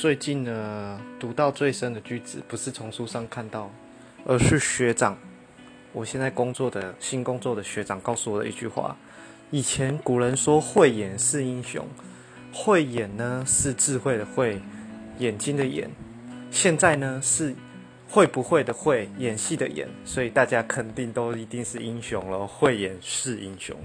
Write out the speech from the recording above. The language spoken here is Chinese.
最近呢，读到最深的句子，不是从书上看到，而是学长，我现在工作的新工作的学长告诉我的一句话。以前古人说慧眼是英雄，慧眼呢是智慧的慧，眼睛的眼。现在呢是会不会的会，演戏的演，所以大家肯定都一定是英雄了。慧眼是英雄。